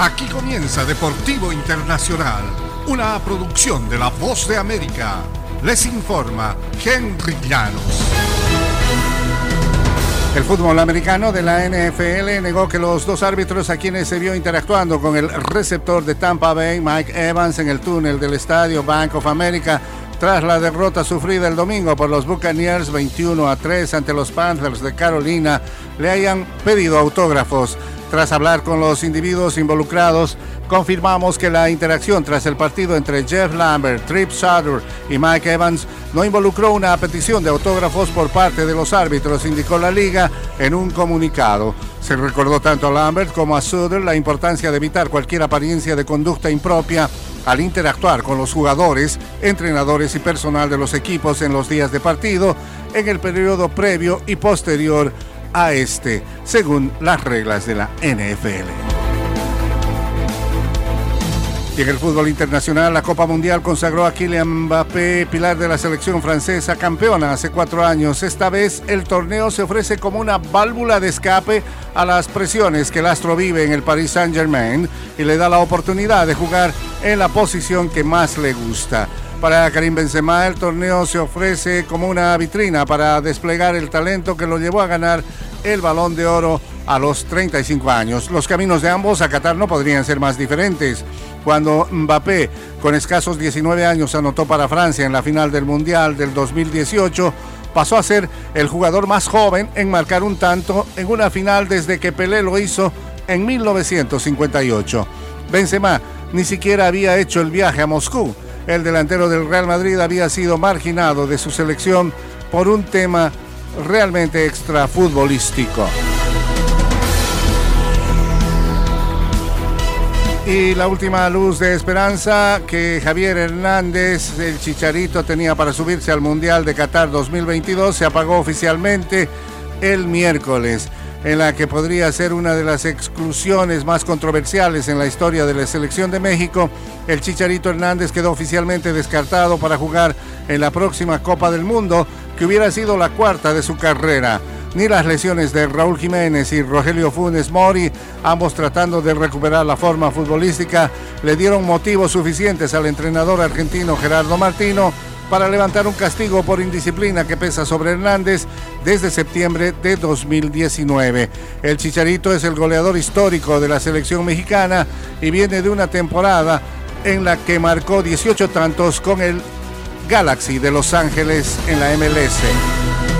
Aquí comienza Deportivo Internacional, una producción de La Voz de América. Les informa Henry Llanos. El fútbol americano de la NFL negó que los dos árbitros a quienes se vio interactuando con el receptor de Tampa Bay, Mike Evans, en el túnel del estadio Bank of America, tras la derrota sufrida el domingo por los Buccaneers 21 a 3 ante los Panthers de Carolina, le hayan pedido autógrafos. Tras hablar con los individuos involucrados, confirmamos que la interacción tras el partido entre Jeff Lambert, Trip Sutter y Mike Evans no involucró una petición de autógrafos por parte de los árbitros, indicó la liga en un comunicado. Se recordó tanto a Lambert como a Sutter la importancia de evitar cualquier apariencia de conducta impropia al interactuar con los jugadores, entrenadores y personal de los equipos en los días de partido, en el periodo previo y posterior a este, según las reglas de la NFL. Y en el fútbol internacional, la Copa Mundial consagró a Kylian Mbappé, pilar de la selección francesa, campeona hace cuatro años. Esta vez el torneo se ofrece como una válvula de escape a las presiones que el astro vive en el Paris Saint-Germain y le da la oportunidad de jugar en la posición que más le gusta. Para Karim Benzema el torneo se ofrece como una vitrina para desplegar el talento que lo llevó a ganar el balón de oro a los 35 años. Los caminos de ambos a Qatar no podrían ser más diferentes. Cuando Mbappé, con escasos 19 años, anotó para Francia en la final del Mundial del 2018, pasó a ser el jugador más joven en marcar un tanto en una final desde que Pelé lo hizo en 1958. Benzema ni siquiera había hecho el viaje a Moscú el delantero del Real Madrid había sido marginado de su selección por un tema realmente extrafutbolístico. Y la última luz de esperanza que Javier Hernández, el Chicharito, tenía para subirse al Mundial de Qatar 2022 se apagó oficialmente el miércoles en la que podría ser una de las exclusiones más controversiales en la historia de la selección de México, el Chicharito Hernández quedó oficialmente descartado para jugar en la próxima Copa del Mundo, que hubiera sido la cuarta de su carrera. Ni las lesiones de Raúl Jiménez y Rogelio Funes Mori, ambos tratando de recuperar la forma futbolística, le dieron motivos suficientes al entrenador argentino Gerardo Martino para levantar un castigo por indisciplina que pesa sobre Hernández desde septiembre de 2019. El Chicharito es el goleador histórico de la selección mexicana y viene de una temporada en la que marcó 18 tantos con el Galaxy de Los Ángeles en la MLS.